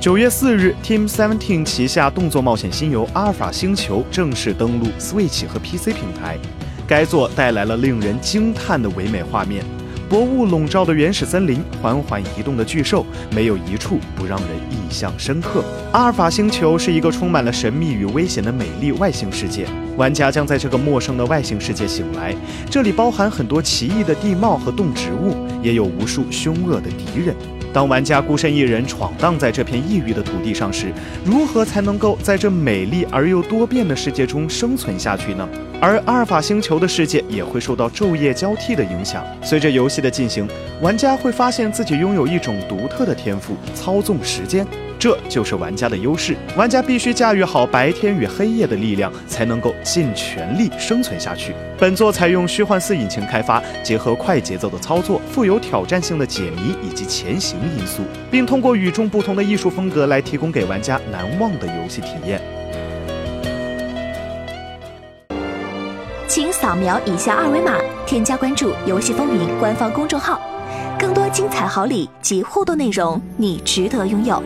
九月四日，Team Seventeen 旗下动作冒险新游《阿尔法星球》正式登陆 Switch 和 PC 平台。该作带来了令人惊叹的唯美画面，薄雾笼罩的原始森林，缓缓移动的巨兽，没有一处不让人印象深刻。阿尔法星球是一个充满了神秘与危险的美丽外星世界，玩家将在这个陌生的外星世界醒来。这里包含很多奇异的地貌和动植物，也有无数凶恶的敌人。当玩家孤身一人闯荡在这片异域的土地上时，如何才能够在这美丽而又多变的世界中生存下去呢？而阿尔法星球的世界也会受到昼夜交替的影响。随着游戏的进行，玩家会发现自己拥有一种独特的天赋——操纵时间。这就是玩家的优势。玩家必须驾驭好白天与黑夜的力量，才能够尽全力生存下去。本作采用虚幻四引擎开发，结合快节奏的操作、富有挑战性的解谜以及前行因素，并通过与众不同的艺术风格来提供给玩家难忘的游戏体验。请扫描以下二维码，添加关注“游戏风云”官方公众号，更多精彩好礼及互动内容，你值得拥有。